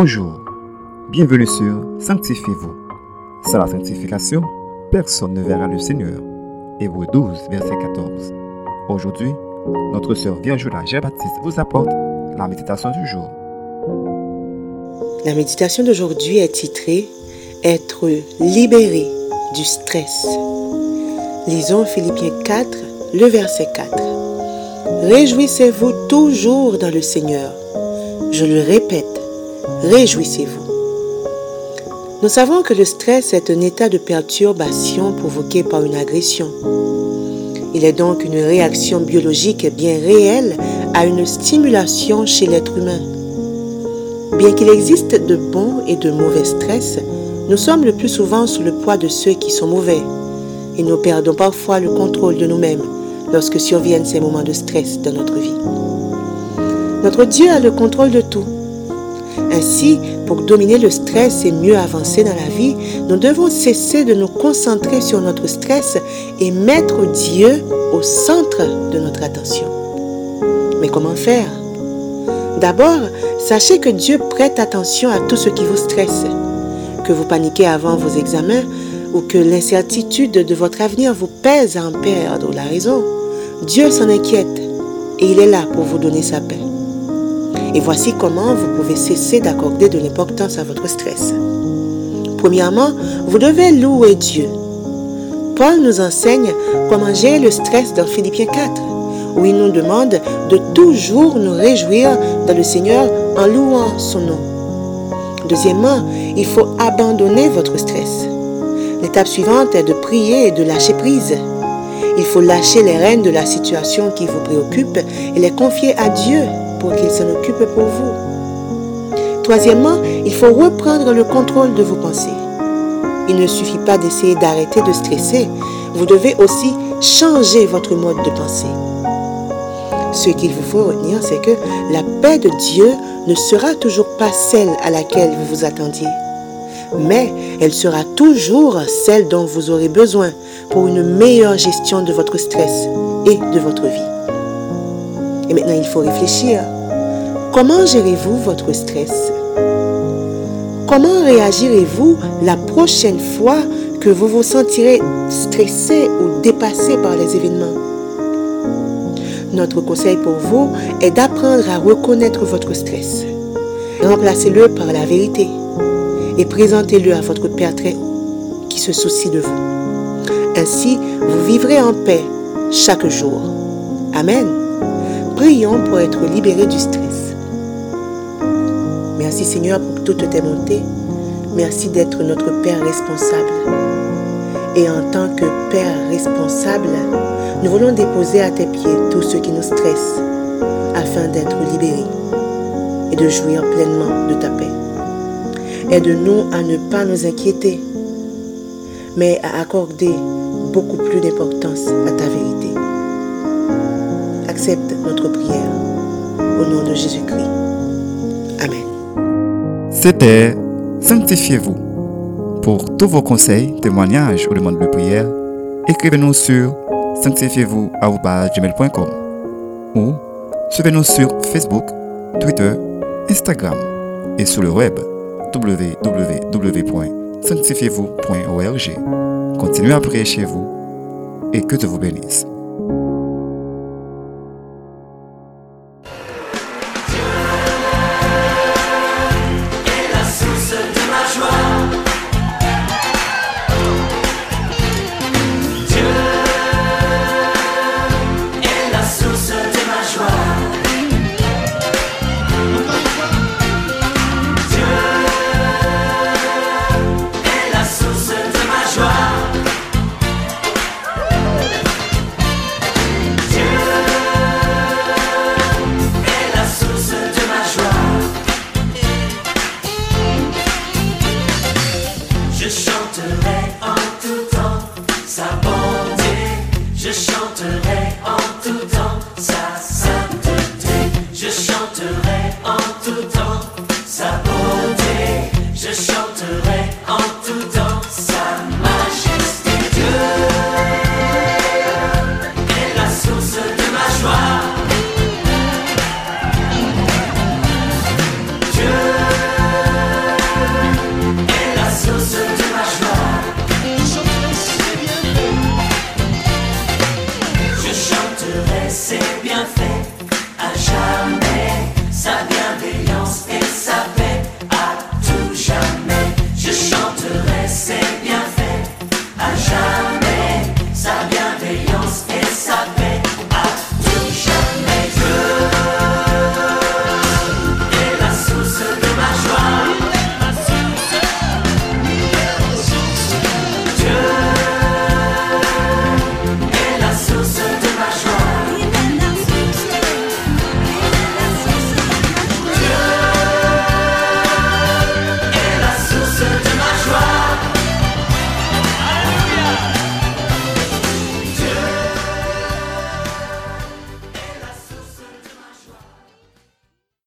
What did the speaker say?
Bonjour, bienvenue sur Sanctifiez-vous. Sans la sanctification, personne ne verra le Seigneur. Hébreu 12, verset 14. Aujourd'hui, notre sœur Virginia Jean-Baptiste vous apporte la méditation du jour. La méditation d'aujourd'hui est titrée Être libéré du stress. Lisons Philippiens 4, le verset 4. Réjouissez-vous toujours dans le Seigneur. Je le répète, réjouissez-vous. Nous savons que le stress est un état de perturbation provoqué par une agression. Il est donc une réaction biologique bien réelle à une stimulation chez l'être humain. Bien qu'il existe de bons et de mauvais stress, nous sommes le plus souvent sous le poids de ceux qui sont mauvais et nous perdons parfois le contrôle de nous-mêmes lorsque surviennent ces moments de stress dans notre vie. Notre Dieu a le contrôle de tout ainsi, pour dominer le stress et mieux avancer dans la vie, nous devons cesser de nous concentrer sur notre stress et mettre Dieu au centre de notre attention. Mais comment faire? D'abord, sachez que Dieu prête attention à tout ce qui vous stresse. Que vous paniquez avant vos examens ou que l'incertitude de votre avenir vous pèse à en perdre la raison. Dieu s'en inquiète et il est là pour vous donner sa paix. Et voici comment vous pouvez cesser d'accorder de l'importance à votre stress. Premièrement, vous devez louer Dieu. Paul nous enseigne comment gérer le stress dans Philippiens 4, où il nous demande de toujours nous réjouir dans le Seigneur en louant son nom. Deuxièmement, il faut abandonner votre stress. L'étape suivante est de prier et de lâcher prise. Il faut lâcher les rênes de la situation qui vous préoccupe et les confier à Dieu pour qu'il s'en occupe pour vous. Troisièmement, il faut reprendre le contrôle de vos pensées. Il ne suffit pas d'essayer d'arrêter de stresser, vous devez aussi changer votre mode de pensée. Ce qu'il vous faut retenir, c'est que la paix de Dieu ne sera toujours pas celle à laquelle vous vous attendiez, mais elle sera toujours celle dont vous aurez besoin pour une meilleure gestion de votre stress et de votre vie. Et maintenant, il faut réfléchir. Comment gérez-vous votre stress? Comment réagirez-vous la prochaine fois que vous vous sentirez stressé ou dépassé par les événements? Notre conseil pour vous est d'apprendre à reconnaître votre stress. Remplacez-le par la vérité et présentez-le à votre Père très qui se soucie de vous. Ainsi, vous vivrez en paix chaque jour. Amen. Prions pour être libérés du stress. Merci Seigneur pour toutes tes montées. Merci d'être notre Père responsable. Et en tant que Père responsable, nous voulons déposer à tes pieds tout ce qui nous stresse afin d'être libérés et de jouir pleinement de ta paix. Aide-nous à ne pas nous inquiéter, mais à accorder beaucoup plus d'importance à ta notre prière. Au nom de Jésus-Christ. Amen. C'était Sanctifiez-vous. Pour tous vos conseils, témoignages ou demandes de prière, écrivez-nous sur sanctifiez-vous.com ou suivez-nous sur Facebook, Twitter, Instagram et sur le web www.sanctifiez-vous.org. Continuez à prier chez vous et que Dieu vous bénisse. side. Don't nos up.